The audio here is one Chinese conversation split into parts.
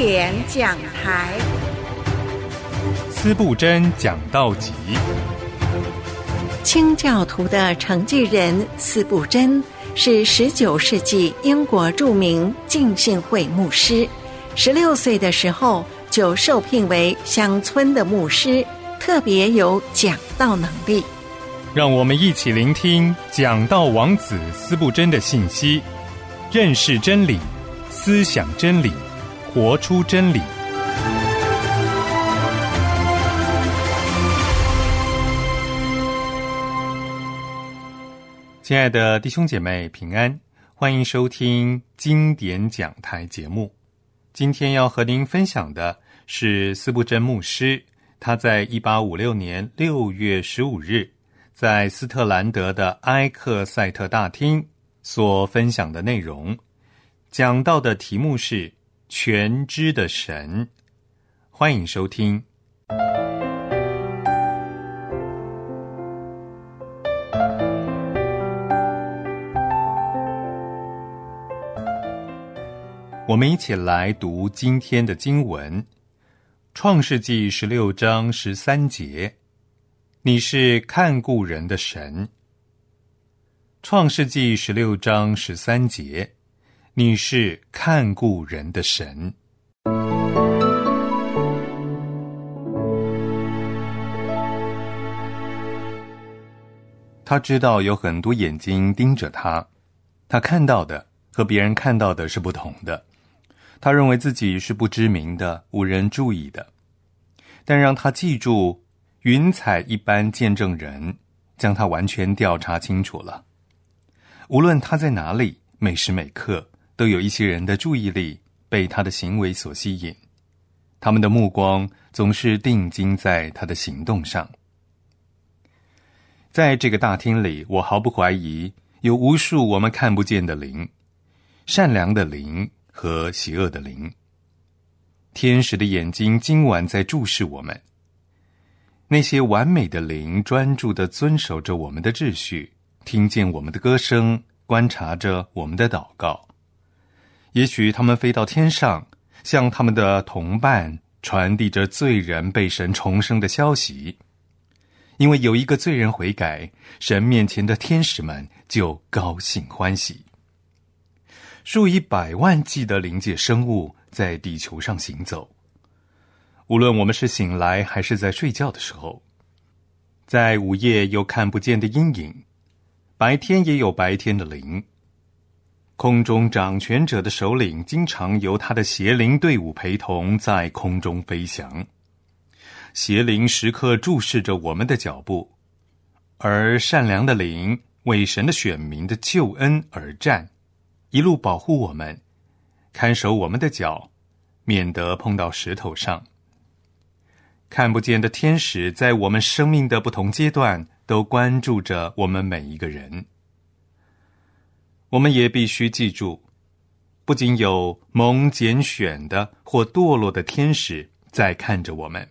典讲台。司布真讲道集。清教徒的承继人司布真是十九世纪英国著名浸信会牧师。十六岁的时候就受聘为乡村的牧师，特别有讲道能力。让我们一起聆听讲道王子司布真的信息，认识真理，思想真理，活出真理。亲爱的弟兄姐妹，平安！欢迎收听经典讲台节目。今天要和您分享的是斯布真牧师，他在一八五六年六月十五日。在斯特兰德的埃克塞特大厅所分享的内容，讲到的题目是“全知的神”。欢迎收听。我们一起来读今天的经文，《创世纪》十六章十三节。你是看顾人的神。创世纪十六章十三节，你是看顾人的神。他知道有很多眼睛盯着他，他看到的和别人看到的是不同的。他认为自己是不知名的、无人注意的，但让他记住。云彩一般见证人将他完全调查清楚了。无论他在哪里，每时每刻都有一些人的注意力被他的行为所吸引，他们的目光总是定睛在他的行动上。在这个大厅里，我毫不怀疑有无数我们看不见的灵，善良的灵和邪恶的灵。天使的眼睛今晚在注视我们。那些完美的灵专注的遵守着我们的秩序，听见我们的歌声，观察着我们的祷告。也许他们飞到天上，向他们的同伴传递着罪人被神重生的消息。因为有一个罪人悔改，神面前的天使们就高兴欢喜。数以百万计的灵界生物在地球上行走。无论我们是醒来还是在睡觉的时候，在午夜有看不见的阴影，白天也有白天的灵。空中掌权者的首领经常由他的邪灵队伍陪同在空中飞翔，邪灵时刻注视着我们的脚步，而善良的灵为神的选民的救恩而战，一路保护我们，看守我们的脚，免得碰到石头上。看不见的天使在我们生命的不同阶段都关注着我们每一个人。我们也必须记住，不仅有蒙拣选的或堕落的天使在看着我们，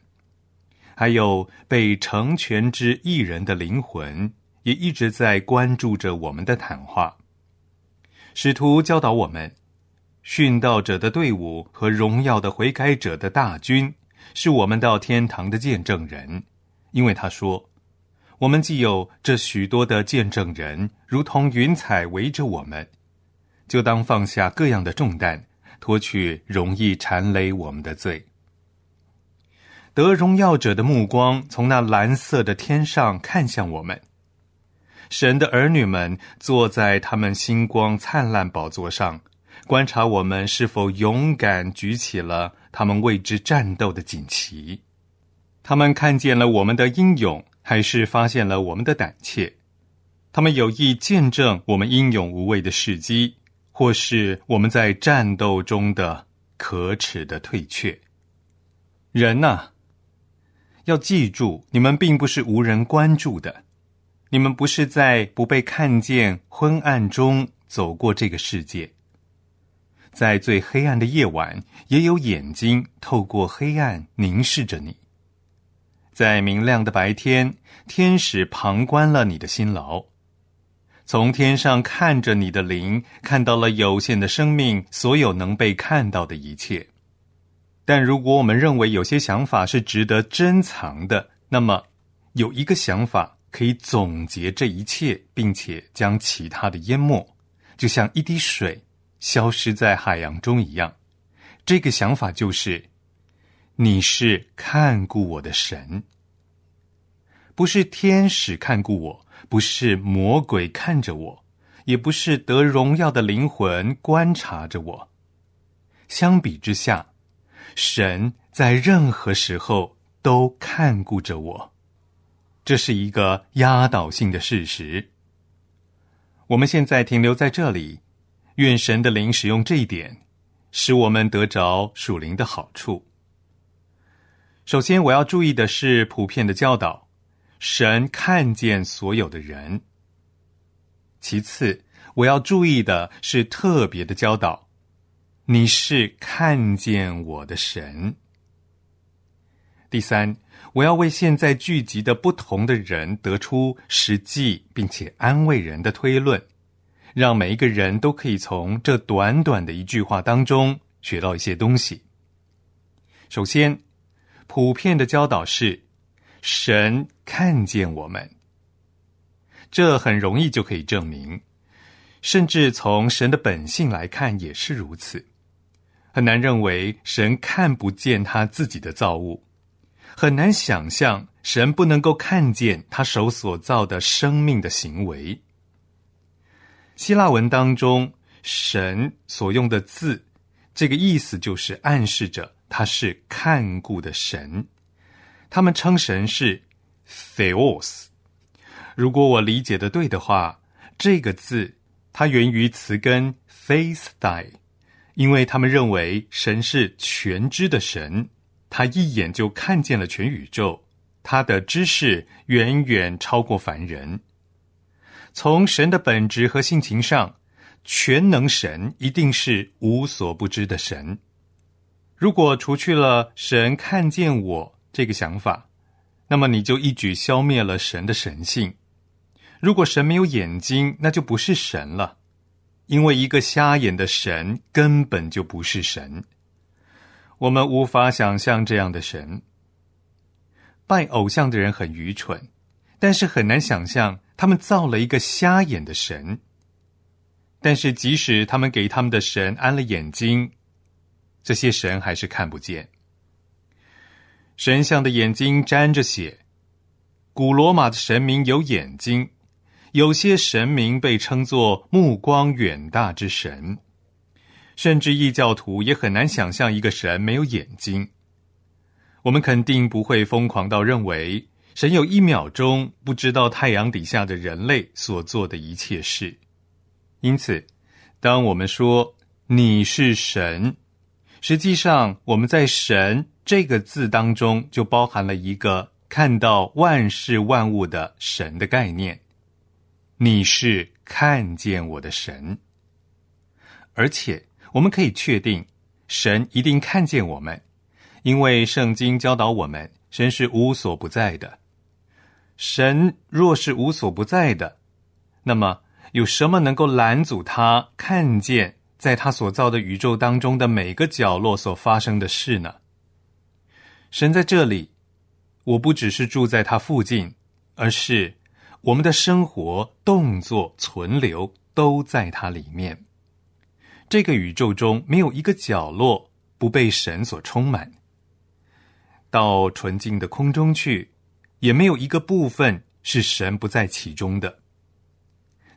还有被成全之一人的灵魂也一直在关注着我们的谈话。使徒教导我们，殉道者的队伍和荣耀的悔改者的大军。是我们到天堂的见证人，因为他说：“我们既有这许多的见证人，如同云彩围着我们，就当放下各样的重担，脱去容易缠累我们的罪。”得荣耀者的目光从那蓝色的天上看向我们，神的儿女们坐在他们星光灿烂宝座上，观察我们是否勇敢举起了。他们为之战斗的锦旗，他们看见了我们的英勇，还是发现了我们的胆怯？他们有意见证我们英勇无畏的事迹，或是我们在战斗中的可耻的退却？人呐，要记住，你们并不是无人关注的，你们不是在不被看见昏暗中走过这个世界。在最黑暗的夜晚，也有眼睛透过黑暗凝视着你；在明亮的白天，天使旁观了你的辛劳，从天上看着你的灵，看到了有限的生命所有能被看到的一切。但如果我们认为有些想法是值得珍藏的，那么有一个想法可以总结这一切，并且将其他的淹没，就像一滴水消失在海洋中一样。这个想法就是：你是看顾我的神，不是天使看顾我，不是魔鬼看着我，也不是得荣耀的灵魂观察着我。相比之下。神在任何时候都看顾着我，这是一个压倒性的事实。我们现在停留在这里，愿神的灵使用这一点，使我们得着属灵的好处。首先，我要注意的是普遍的教导：神看见所有的人。其次，我要注意的是特别的教导。你是看见我的神。第三，我要为现在聚集的不同的人得出实际并且安慰人的推论，让每一个人都可以从这短短的一句话当中学到一些东西。首先，普遍的教导是神看见我们，这很容易就可以证明，甚至从神的本性来看也是如此。很难认为神看不见他自己的造物，很难想象神不能够看见他手所造的生命的行为。希腊文当中“神”所用的字，这个意思就是暗示着他是看顾的神。他们称神是 “theos”。如果我理解的对的话，这个字它源于词根 “theistai”。因为他们认为神是全知的神，他一眼就看见了全宇宙，他的知识远远超过凡人。从神的本质和性情上，全能神一定是无所不知的神。如果除去了神看见我这个想法，那么你就一举消灭了神的神性。如果神没有眼睛，那就不是神了。因为一个瞎眼的神根本就不是神，我们无法想象这样的神。拜偶像的人很愚蠢，但是很难想象他们造了一个瞎眼的神。但是即使他们给他们的神安了眼睛，这些神还是看不见。神像的眼睛沾着血，古罗马的神明有眼睛。有些神明被称作目光远大之神，甚至异教徒也很难想象一个神没有眼睛。我们肯定不会疯狂到认为神有一秒钟不知道太阳底下的人类所做的一切事。因此，当我们说你是神，实际上我们在“神”这个字当中就包含了一个看到万事万物的神的概念。你是看见我的神，而且我们可以确定，神一定看见我们，因为圣经教导我们，神是无所不在的。神若是无所不在的，那么有什么能够拦阻他看见在他所造的宇宙当中的每个角落所发生的事呢？神在这里，我不只是住在他附近，而是。我们的生活、动作、存留都在它里面。这个宇宙中没有一个角落不被神所充满。到纯净的空中去，也没有一个部分是神不在其中的。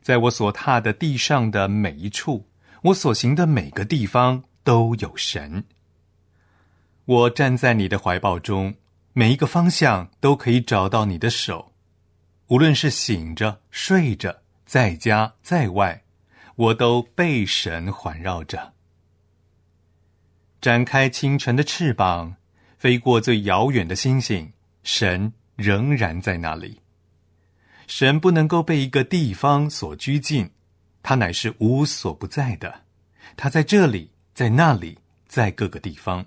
在我所踏的地上的每一处，我所行的每个地方都有神。我站在你的怀抱中，每一个方向都可以找到你的手。无论是醒着、睡着，在家在外，我都被神环绕着。展开清晨的翅膀，飞过最遥远的星星，神仍然在那里。神不能够被一个地方所拘禁，他乃是无所不在的。他在这里，在那里，在各个地方，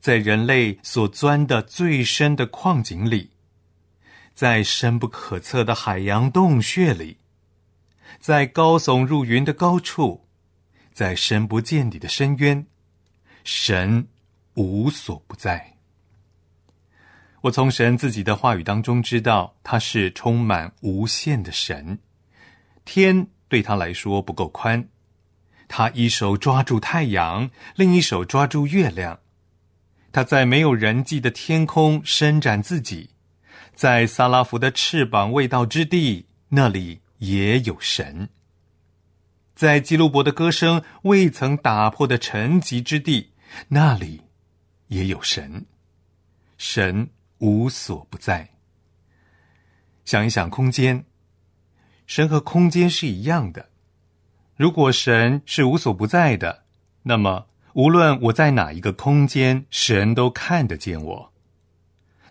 在人类所钻的最深的矿井里。在深不可测的海洋洞穴里，在高耸入云的高处，在深不见底的深渊，神无所不在。我从神自己的话语当中知道，他是充满无限的神。天对他来说不够宽，他一手抓住太阳，另一手抓住月亮。他在没有人迹的天空伸展自己，在萨拉弗的翅膀未到之地，那里也有神。在基路伯的歌声未曾打破的沉寂之地，那里也有神。神无所不在。想一想空间，神和空间是一样的。如果神是无所不在的，那么无论我在哪一个空间，神都看得见我。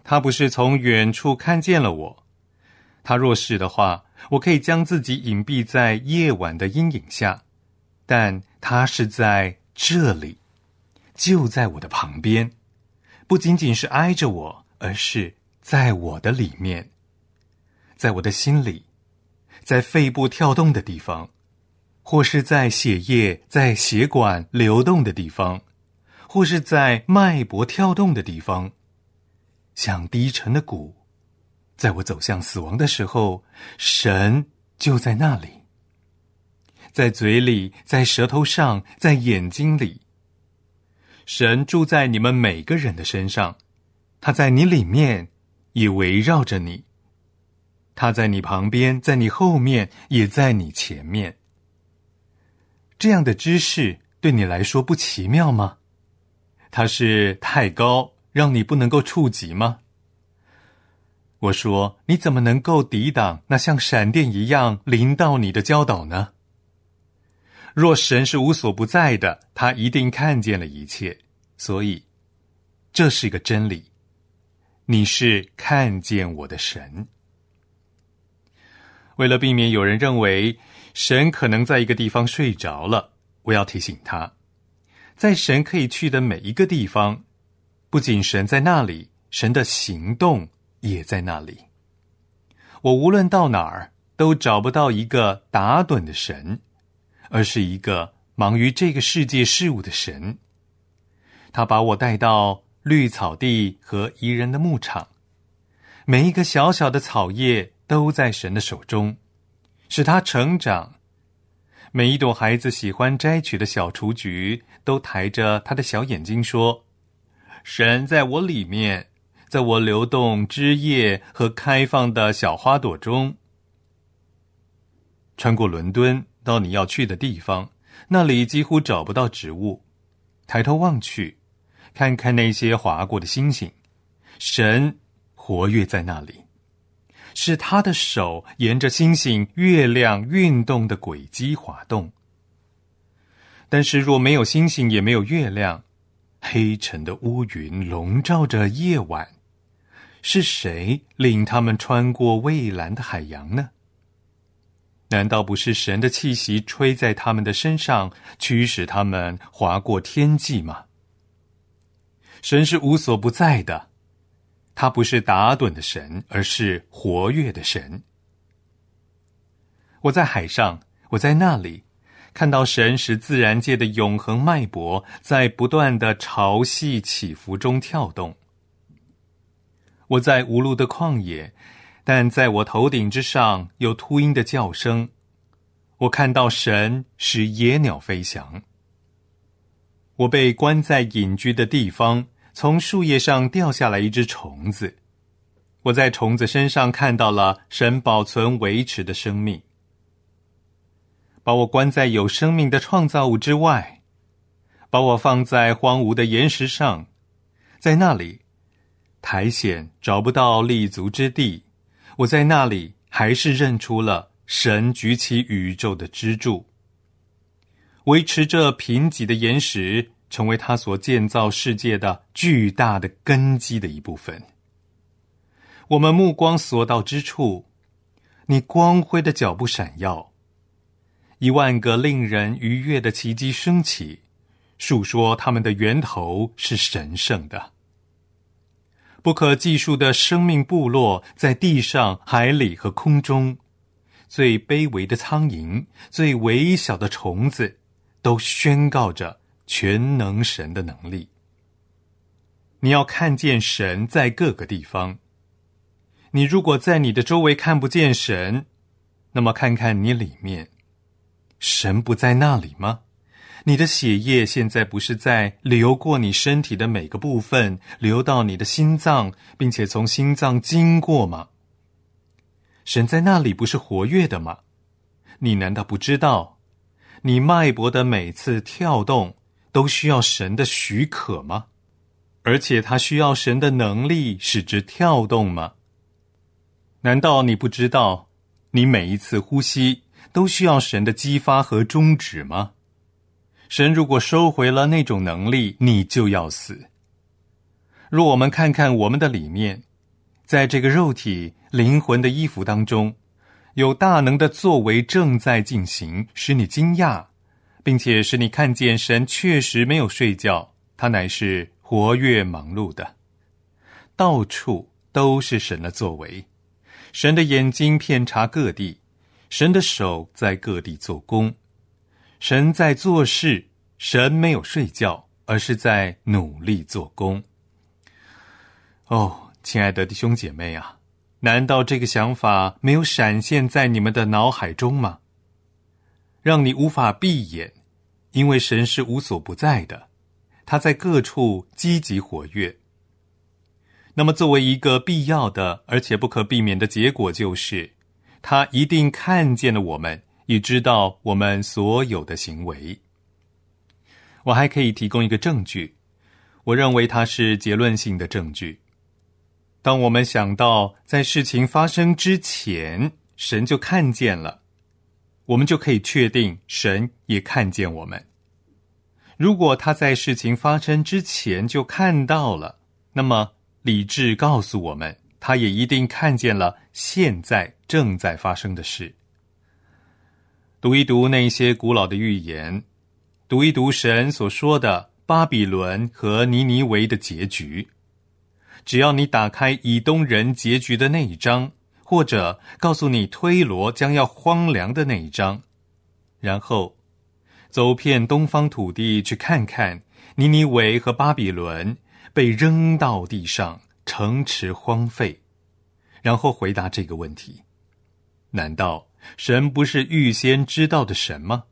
他不是从远处看见了我。他若是的话，我可以将自己隐蔽在夜晚的阴影下，但他是在这里，就在我的旁边，不仅仅是挨着我，而是在我的里面，在我的心里，在肺部跳动的地方，或是在血液在血管流动的地方，或是在脉搏跳动的地方，像低沉的鼓。在我走向死亡的时候，神就在那里，在嘴里，在舌头上，在眼睛里。神住在你们每个人的身上，他在你里面，也围绕着你。他在你旁边，在你后面，也在你前面。这样的知识对你来说不奇妙吗？它是太高，让你不能够触及吗？我说：“你怎么能够抵挡那像闪电一样临到你的教导呢？若神是无所不在的，他一定看见了一切，所以这是一个真理。你是看见我的神。为了避免有人认为神可能在一个地方睡着了，我要提醒他，在神可以去的每一个地方，不仅神在那里，神的行动。”也在那里。我无论到哪儿，都找不到一个打盹的神，而是一个忙于这个世界事物的神。他把我带到绿草地和宜人的牧场，每一个小小的草叶都在神的手中，使它成长。每一朵孩子喜欢摘取的小雏菊，都抬着他的小眼睛说：“神在我里面。”在我流动枝叶和开放的小花朵中，穿过伦敦到你要去的地方，那里几乎找不到植物。抬头望去，看看那些划过的星星，神活跃在那里，是他的手沿着星星、月亮运动的轨迹滑动。但是若没有星星，也没有月亮，黑沉的乌云笼罩着夜晚。是谁领他们穿过蔚蓝的海洋呢？难道不是神的气息吹在他们的身上，驱使他们划过天际吗？神是无所不在的，他不是打盹的神，而是活跃的神。我在海上，我在那里看到神使自然界的永恒脉搏在不断的潮汐起伏中跳动。我在无路的旷野，但在我头顶之上有秃鹰的叫声。我看到神使野鸟飞翔。我被关在隐居的地方，从树叶上掉下来一只虫子。我在虫子身上看到了神保存维持的生命。把我关在有生命的创造物之外，把我放在荒芜的岩石上，在那里。苔藓找不到立足之地，我在那里还是认出了神举起宇宙的支柱，维持着贫瘠的岩石，成为他所建造世界的巨大的根基的一部分。我们目光所到之处，你光辉的脚步闪耀，一万个令人愉悦的奇迹升起，述说他们的源头是神圣的。不可计数的生命部落在地上、海里和空中，最卑微的苍蝇、最微小的虫子，都宣告着全能神的能力。你要看见神在各个地方。你如果在你的周围看不见神，那么看看你里面，神不在那里吗？你的血液现在不是在流过你身体的每个部分，流到你的心脏，并且从心脏经过吗？神在那里不是活跃的吗？你难道不知道？你脉搏的每次跳动都需要神的许可吗？而且他需要神的能力使之跳动吗？难道你不知道？你每一次呼吸都需要神的激发和终止吗？神如果收回了那种能力，你就要死。若我们看看我们的里面，在这个肉体、灵魂的衣服当中，有大能的作为正在进行，使你惊讶，并且使你看见神确实没有睡觉，他乃是活跃忙碌的，到处都是神的作为，神的眼睛遍察各地，神的手在各地做工。神在做事，神没有睡觉，而是在努力做工。哦，亲爱的弟兄姐妹啊，难道这个想法没有闪现在你们的脑海中吗？让你无法闭眼，因为神是无所不在的，他在各处积极活跃。那么，作为一个必要的而且不可避免的结果，就是他一定看见了我们。已知道我们所有的行为。我还可以提供一个证据，我认为它是结论性的证据。当我们想到在事情发生之前，神就看见了，我们就可以确定神也看见我们。如果他在事情发生之前就看到了，那么理智告诉我们，他也一定看见了现在正在发生的事。读一读那些古老的预言，读一读神所说的巴比伦和尼尼维的结局。只要你打开以东人结局的那一章，或者告诉你推罗将要荒凉的那一章，然后走遍东方土地去看看尼尼维和巴比伦被扔到地上，城池荒废，然后回答这个问题：难道？神不是预先知道的神吗？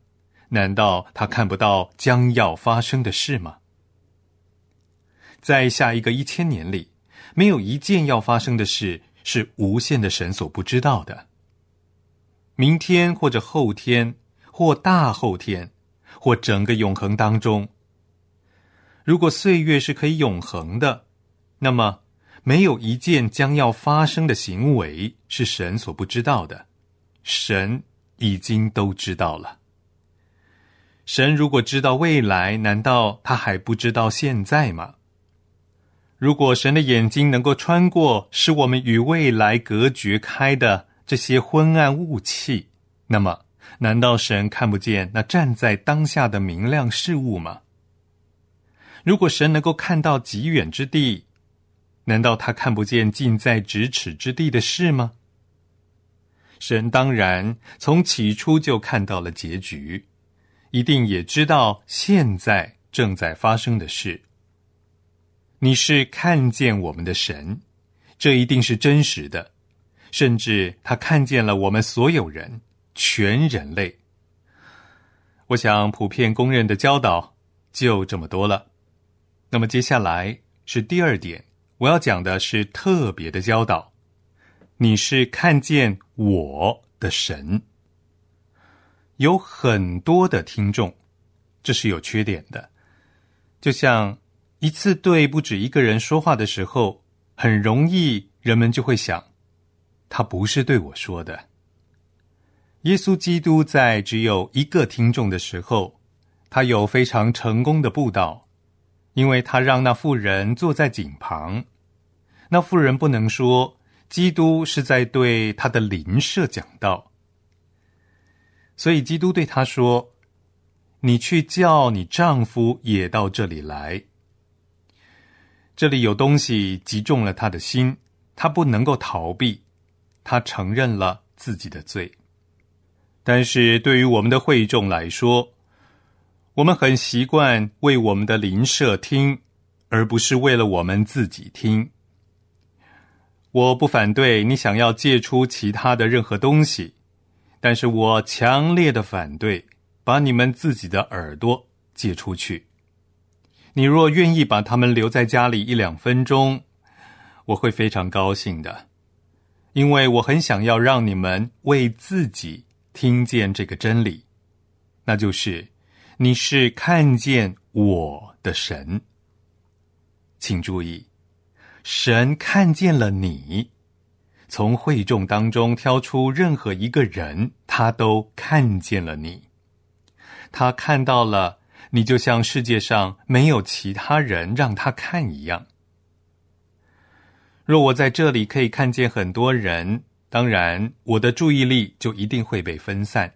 难道他看不到将要发生的事吗？在下一个一千年里，没有一件要发生的事是无限的神所不知道的。明天或者后天或大后天或整个永恒当中，如果岁月是可以永恒的，那么没有一件将要发生的行为是神所不知道的。神已经都知道了。神如果知道未来，难道他还不知道现在吗？如果神的眼睛能够穿过使我们与未来隔绝开的这些昏暗雾气，那么难道神看不见那站在当下的明亮事物吗？如果神能够看到极远之地，难道他看不见近在咫尺之地的事吗？神当然从起初就看到了结局，一定也知道现在正在发生的事。你是看见我们的神，这一定是真实的，甚至他看见了我们所有人，全人类。我想普遍公认的教导就这么多了。那么接下来是第二点，我要讲的是特别的教导。你是看见我的神，有很多的听众，这是有缺点的。就像一次对不止一个人说话的时候，很容易人们就会想，他不是对我说的。耶稣基督在只有一个听众的时候，他有非常成功的布道，因为他让那妇人坐在井旁，那妇人不能说。基督是在对他的邻舍讲道，所以基督对他说：“你去叫你丈夫也到这里来。”这里有东西击中了他的心，他不能够逃避，他承认了自己的罪。但是对于我们的会众来说，我们很习惯为我们的邻舍听，而不是为了我们自己听。我不反对你想要借出其他的任何东西，但是我强烈的反对把你们自己的耳朵借出去。你若愿意把他们留在家里一两分钟，我会非常高兴的，因为我很想要让你们为自己听见这个真理，那就是你是看见我的神。请注意。神看见了你，从会众当中挑出任何一个人，他都看见了你。他看到了你，就像世界上没有其他人让他看一样。若我在这里可以看见很多人，当然我的注意力就一定会被分散。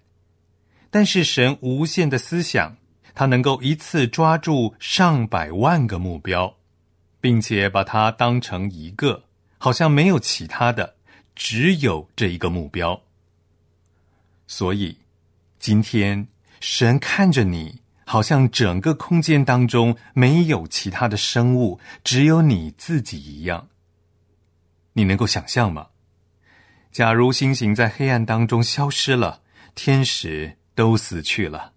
但是神无限的思想，他能够一次抓住上百万个目标。并且把它当成一个，好像没有其他的，只有这一个目标。所以，今天神看着你，好像整个空间当中没有其他的生物，只有你自己一样。你能够想象吗？假如星星在黑暗当中消失了，天使都死去了。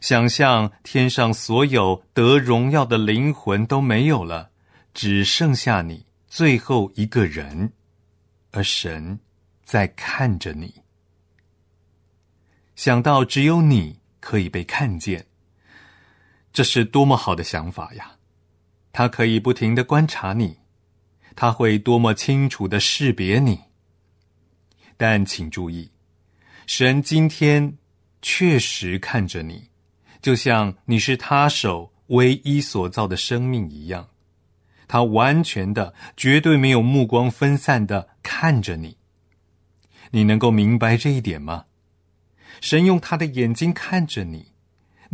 想象天上所有得荣耀的灵魂都没有了，只剩下你最后一个人，而神在看着你。想到只有你可以被看见，这是多么好的想法呀！他可以不停的观察你，他会多么清楚的识别你。但请注意，神今天确实看着你。就像你是他手唯一所造的生命一样，他完全的、绝对没有目光分散的看着你。你能够明白这一点吗？神用他的眼睛看着你，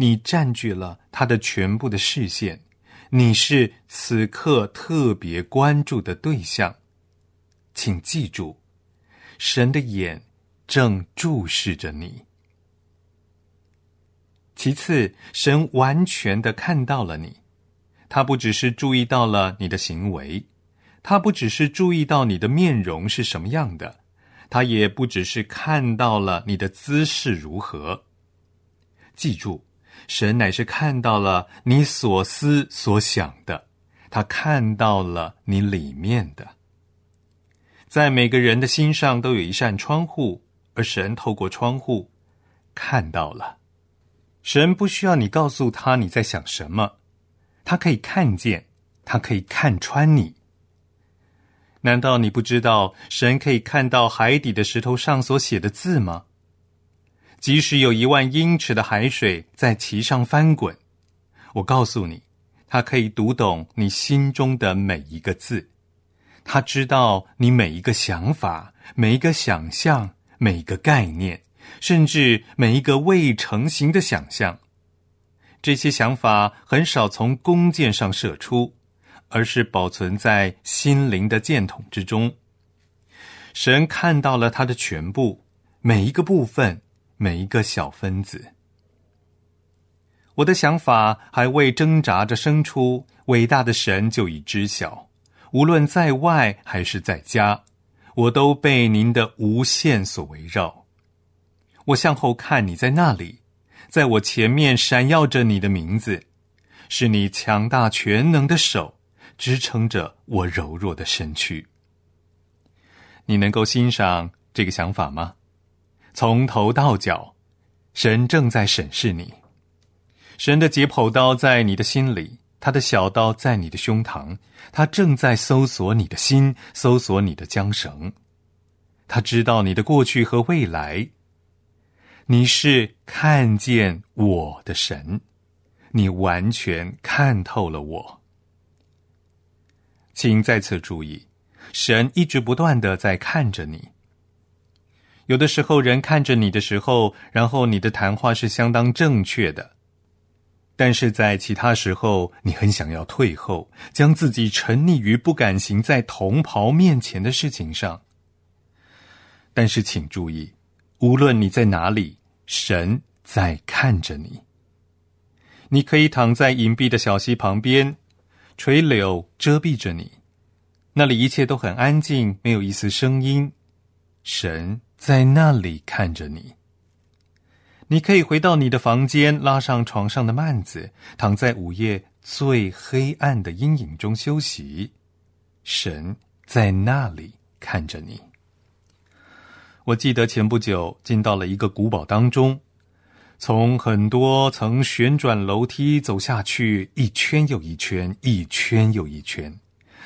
你占据了他的全部的视线，你是此刻特别关注的对象。请记住，神的眼正注视着你。其次，神完全的看到了你，他不只是注意到了你的行为，他不只是注意到你的面容是什么样的，他也不只是看到了你的姿势如何。记住，神乃是看到了你所思所想的，他看到了你里面的。在每个人的心上都有一扇窗户，而神透过窗户看到了。神不需要你告诉他你在想什么，他可以看见，他可以看穿你。难道你不知道神可以看到海底的石头上所写的字吗？即使有一万英尺的海水在其上翻滚，我告诉你，它可以读懂你心中的每一个字，他知道你每一个想法、每一个想象、每一个概念。甚至每一个未成型的想象，这些想法很少从弓箭上射出，而是保存在心灵的箭筒之中。神看到了它的全部，每一个部分，每一个小分子。我的想法还未挣扎着生出，伟大的神就已知晓。无论在外还是在家，我都被您的无限所围绕。我向后看，你在那里，在我前面闪耀着你的名字，是你强大全能的手支撑着我柔弱的身躯。你能够欣赏这个想法吗？从头到脚，神正在审视你。神的解剖刀在你的心里，他的小刀在你的胸膛，他正在搜索你的心，搜索你的缰绳。他知道你的过去和未来。你是看见我的神，你完全看透了我。请再次注意，神一直不断的在看着你。有的时候，人看着你的时候，然后你的谈话是相当正确的；但是在其他时候，你很想要退后，将自己沉溺于不敢行在同袍面前的事情上。但是，请注意，无论你在哪里。神在看着你。你可以躺在隐蔽的小溪旁边，垂柳遮蔽着你，那里一切都很安静，没有一丝声音。神在那里看着你。你可以回到你的房间，拉上床上的幔子，躺在午夜最黑暗的阴影中休息。神在那里看着你。我记得前不久进到了一个古堡当中。从很多层旋转楼梯走下去，一圈又一圈，一圈又一圈，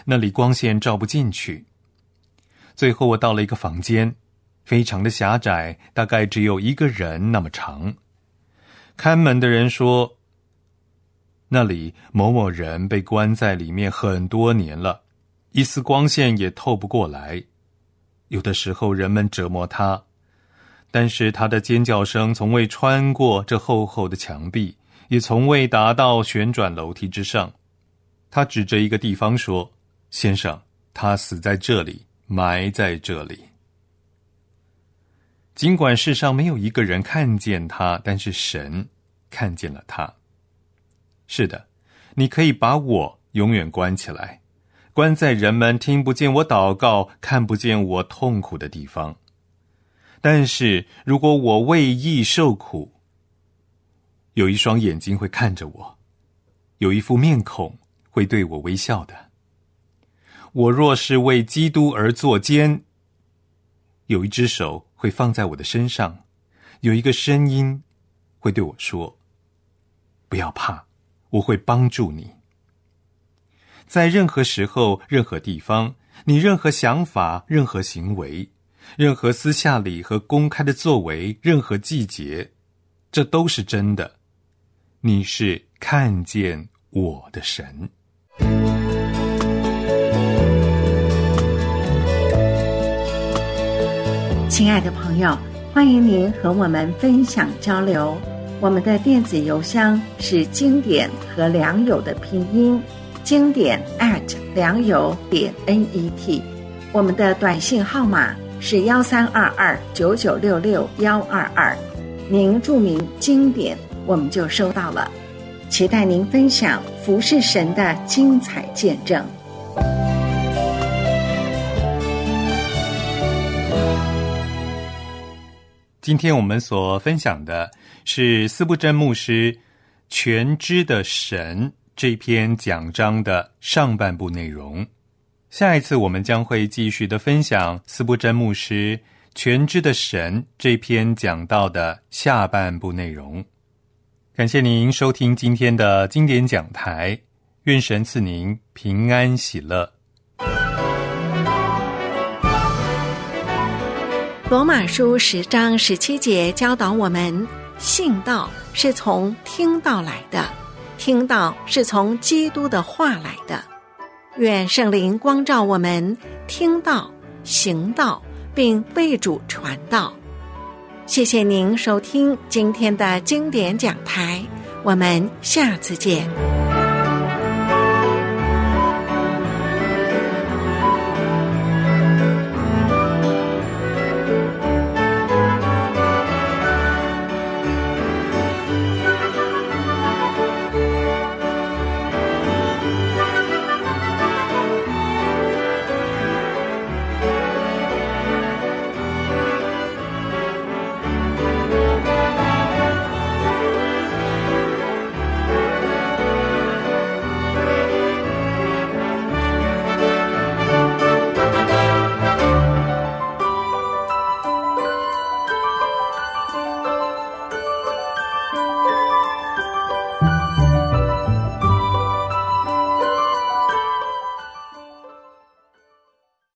那里光线照不进去。最后我到了一个房间，非常的狭窄，大概只有一个人那么长。看门的人说：“那里某某人被关在里面很多年了，一丝光线也透不过来。有的时候人们折磨他。”但是他的尖叫声从未穿过这厚厚的墙壁，也从未达到旋转楼梯之上。他指着一个地方说：“先生，他死在这里，埋在这里。”尽管世上没有一个人看见他，但是神看见了他。是的，你可以把我永远关起来，关在人们听不见我祷告、看不见我痛苦的地方。但是如果我为义受苦，有一双眼睛会看着我，有一副面孔会对我微笑的。我若是为基督而作奸，有一只手会放在我的身上，有一个声音会对我说：“不要怕，我会帮助你。”在任何时候、任何地方，你任何想法、任何行为。任何私下里和公开的作为，任何季节，这都是真的。你是看见我的神，亲爱的朋友，欢迎您和我们分享交流。我们的电子邮箱是经典和良友的拼音，经典 at 良友点 net。我们的短信号码。是幺三二二九九六六幺二二，您注明经典，我们就收到了。期待您分享服侍神的精彩见证。今天我们所分享的是斯布真牧师《全知的神》这篇讲章的上半部内容。下一次我们将会继续的分享斯布真牧师《全知的神》这篇讲到的下半部内容。感谢您收听今天的经典讲台，愿神赐您平安喜乐。罗马书十章十七节教导我们：信道是从听到来的，听到是从基督的话来的。愿圣灵光照我们，听到、行道，并为主传道。谢谢您收听今天的经典讲台，我们下次见。